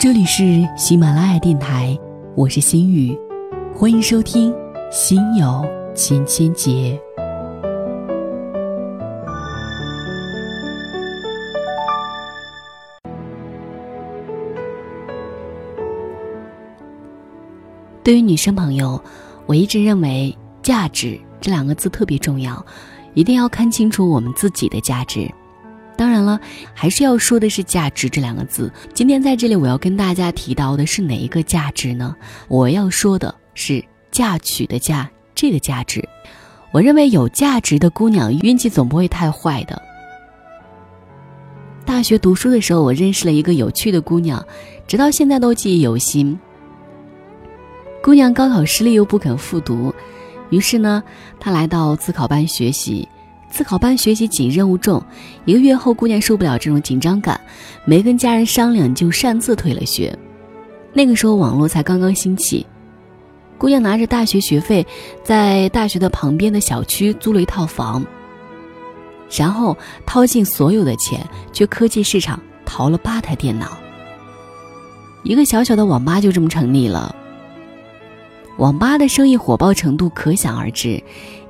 这里是喜马拉雅电台，我是心雨，欢迎收听《心有千千结》。对于女生朋友，我一直认为“价值”这两个字特别重要，一定要看清楚我们自己的价值。当然了，还是要说的是“价值”这两个字。今天在这里，我要跟大家提到的是哪一个价值呢？我要说的是“嫁娶”的“嫁”这个价值。我认为有价值的姑娘运气总不会太坏的。大学读书的时候，我认识了一个有趣的姑娘，直到现在都记忆犹新。姑娘高考失利又不肯复读，于是呢，她来到自考班学习。自考班学习紧，任务重。一个月后，姑娘受不了这种紧张感，没跟家人商量就擅自退了学。那个时候网络才刚刚兴起，姑娘拿着大学学费，在大学的旁边的小区租了一套房，然后掏尽所有的钱去科技市场淘了八台电脑。一个小小的网吧就这么成立了。网吧的生意火爆程度可想而知。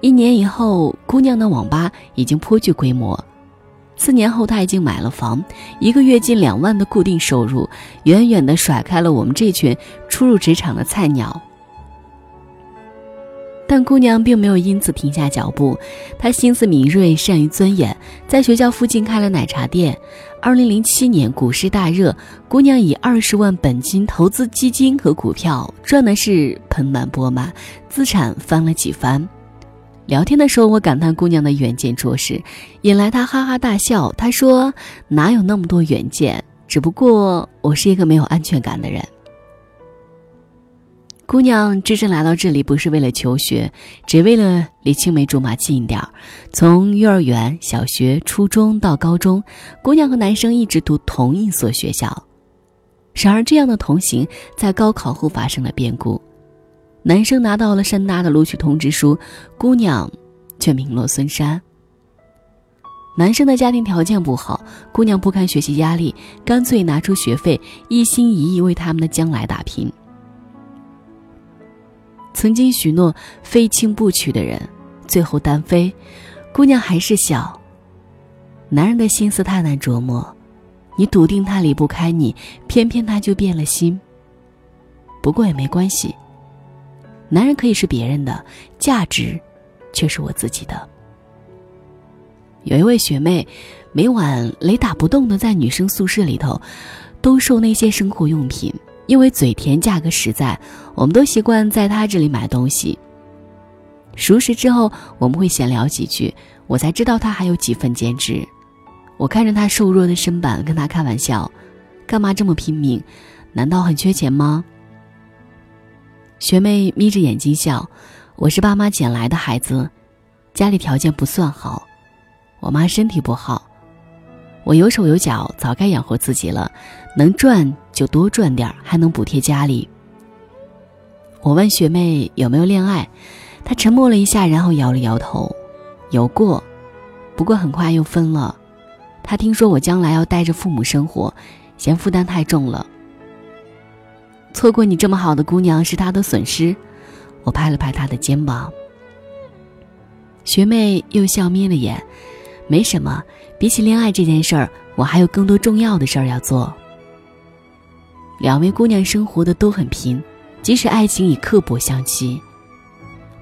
一年以后，姑娘的网吧已经颇具规模。四年后，她已经买了房，一个月近两万的固定收入，远远的甩开了我们这群初入职场的菜鸟。但姑娘并没有因此停下脚步，她心思敏锐，善于钻研，在学校附近开了奶茶店。二零零七年股市大热，姑娘以二十万本金投资基金和股票，赚的是盆满钵满，资产翻了几番。聊天的时候，我感叹姑娘的远见卓识，引来她哈哈大笑。她说：“哪有那么多远见？只不过我是一个没有安全感的人。”姑娘只身来到这里，不是为了求学，只为了离青梅竹马近一点儿。从幼儿园、小学、初中到高中，姑娘和男生一直读同一所学校。然而，这样的同行在高考后发生了变故。男生拿到了山大的录取通知书，姑娘却名落孙山。男生的家庭条件不好，姑娘不堪学习压力，干脆拿出学费，一心一意为他们的将来打拼。曾经许诺非亲不娶的人，最后单飞，姑娘还是小。男人的心思太难琢磨，你笃定他离不开你，偏偏他就变了心。不过也没关系。男人可以是别人的，价值却是我自己的。有一位学妹，每晚雷打不动的在女生宿舍里头兜售那些生活用品，因为嘴甜价格实在，我们都习惯在他这里买东西。熟识之后，我们会闲聊几句，我才知道他还有几份兼职。我看着他瘦弱的身板，跟他开玩笑：“干嘛这么拼命？难道很缺钱吗？”学妹眯着眼睛笑：“我是爸妈捡来的孩子，家里条件不算好，我妈身体不好，我有手有脚，早该养活自己了，能赚就多赚点还能补贴家里。”我问学妹有没有恋爱，她沉默了一下，然后摇了摇头：“有过，不过很快又分了。她听说我将来要带着父母生活，嫌负担太重了。”错过你这么好的姑娘是他的损失，我拍了拍他的肩膀。学妹又笑眯了眼，没什么，比起恋爱这件事儿，我还有更多重要的事儿要做。两位姑娘生活的都很拼，即使爱情以刻薄相欺。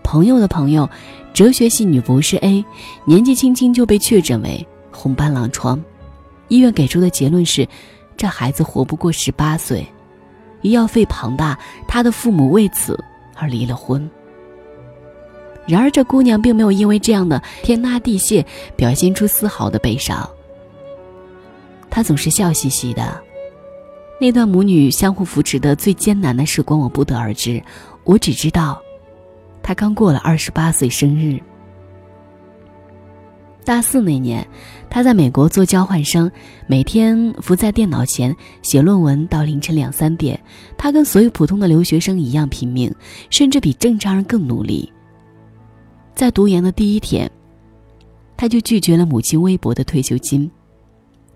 朋友的朋友，哲学系女博士 A，年纪轻轻就被确诊为红斑狼疮，医院给出的结论是，这孩子活不过十八岁。医药费庞大，她的父母为此而离了婚。然而，这姑娘并没有因为这样的天塌地陷表现出丝毫的悲伤。她总是笑嘻嘻的。那段母女相互扶持的最艰难的时光，我不得而知。我只知道，她刚过了二十八岁生日。大四那年，他在美国做交换生，每天伏在电脑前写论文到凌晨两三点。他跟所有普通的留学生一样拼命，甚至比正常人更努力。在读研的第一天，他就拒绝了母亲微薄的退休金。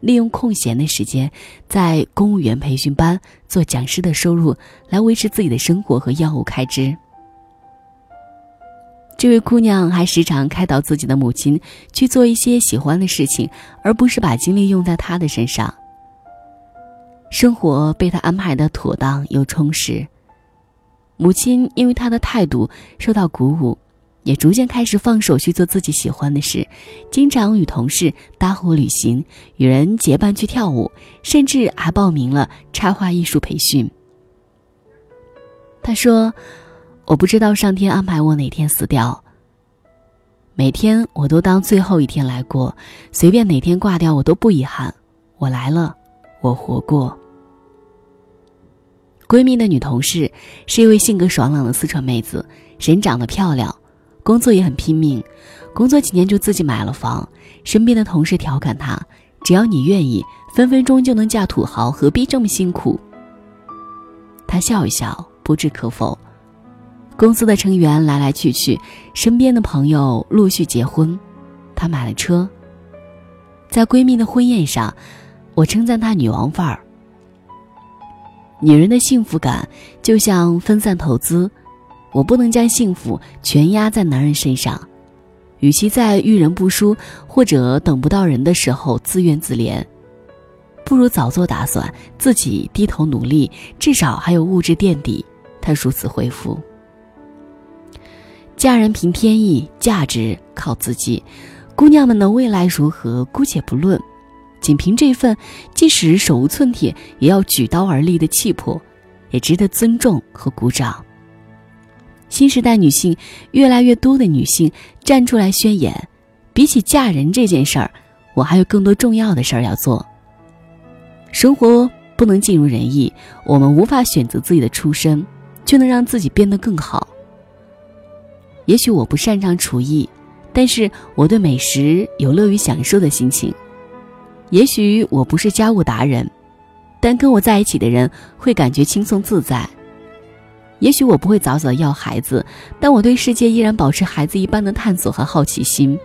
利用空闲的时间，在公务员培训班做讲师的收入来维持自己的生活和药物开支。这位姑娘还时常开导自己的母亲去做一些喜欢的事情，而不是把精力用在她的身上。生活被她安排的妥当又充实。母亲因为她的态度受到鼓舞，也逐渐开始放手去做自己喜欢的事，经常与同事搭伙旅行，与人结伴去跳舞，甚至还报名了插画艺术培训。他说。我不知道上天安排我哪天死掉。每天我都当最后一天来过，随便哪天挂掉我都不遗憾。我来了，我活过。闺蜜的女同事是一位性格爽朗的四川妹子，人长得漂亮，工作也很拼命，工作几年就自己买了房。身边的同事调侃她：“只要你愿意，分分钟就能嫁土豪，何必这么辛苦？”她笑一笑，不置可否。公司的成员来来去去，身边的朋友陆续结婚，她买了车。在闺蜜的婚宴上，我称赞她女王范儿。女人的幸福感就像分散投资，我不能将幸福全压在男人身上。与其在遇人不淑或者等不到人的时候自怨自怜，不如早做打算，自己低头努力，至少还有物质垫底。她如此回复。嫁人凭天意，价值靠自己。姑娘们的未来如何，姑且不论，仅凭这份即使手无寸铁也要举刀而立的气魄，也值得尊重和鼓掌。新时代女性越来越多的女性站出来宣言：比起嫁人这件事儿，我还有更多重要的事儿要做。生活不能尽如人意，我们无法选择自己的出身，却能让自己变得更好。也许我不擅长厨艺，但是我对美食有乐于享受的心情。也许我不是家务达人，但跟我在一起的人会感觉轻松自在。也许我不会早早要孩子，但我对世界依然保持孩子一般的探索和好奇心。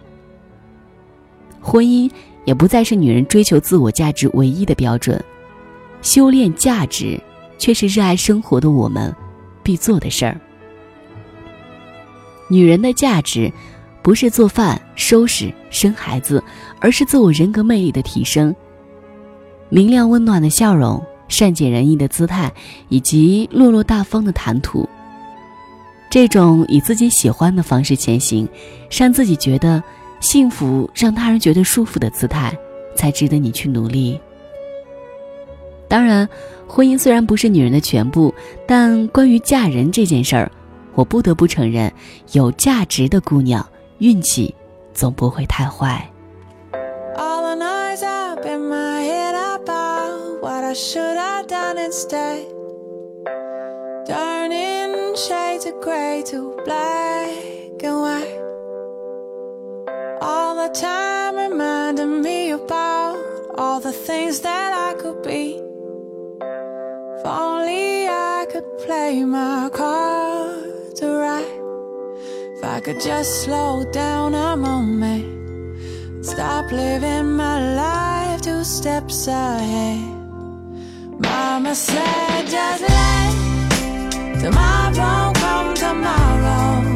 婚姻也不再是女人追求自我价值唯一的标准，修炼价值却是热爱生活的我们必做的事儿。女人的价值，不是做饭、收拾、生孩子，而是自我人格魅力的提升。明亮温暖的笑容，善解人意的姿态，以及落落大方的谈吐。这种以自己喜欢的方式前行，让自己觉得幸福，让他人觉得舒服的姿态，才值得你去努力。当然，婚姻虽然不是女人的全部，但关于嫁人这件事儿。我不得不承认，有价值的姑娘运气总不会太坏。What should I done instead? Turning shades of grey to black and white. All the time reminding me about all the things that I could be. If only I could play my cards right. If I could just slow down a moment, stop living my life two steps ahead. Mama said, just let tomorrow come tomorrow.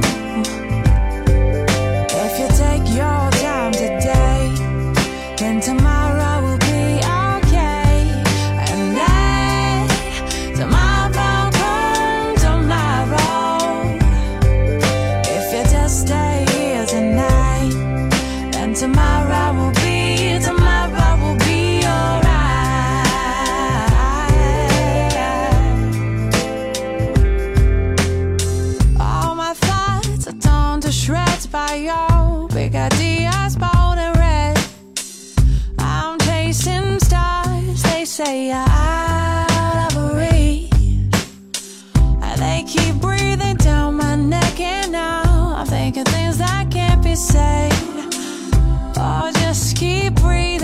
ID I spot and red. I'm chasing stars, they say I'm out of reach. They keep breathing down my neck, and now I'm thinking things that can't be said. Oh, just keep breathing.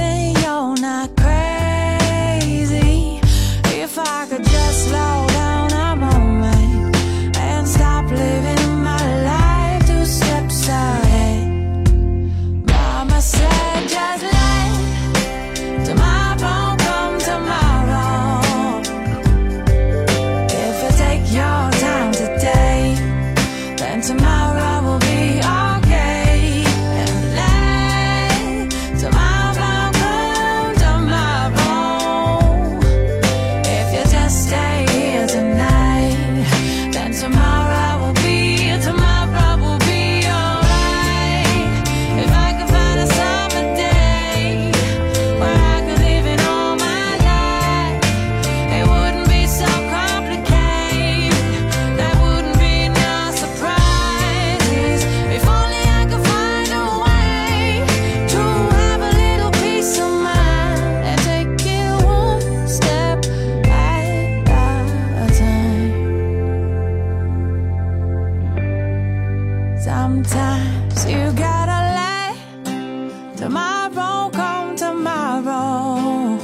Sometimes you gotta let tomorrow come tomorrow.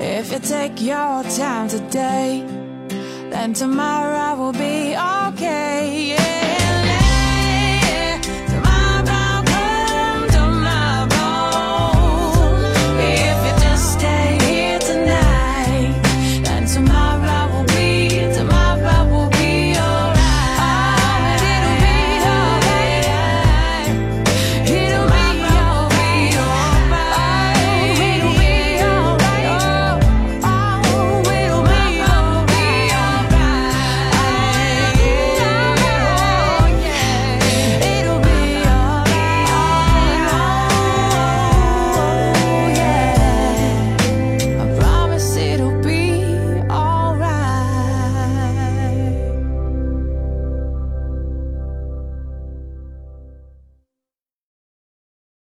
If you take your time today, then tomorrow will be okay. Yeah.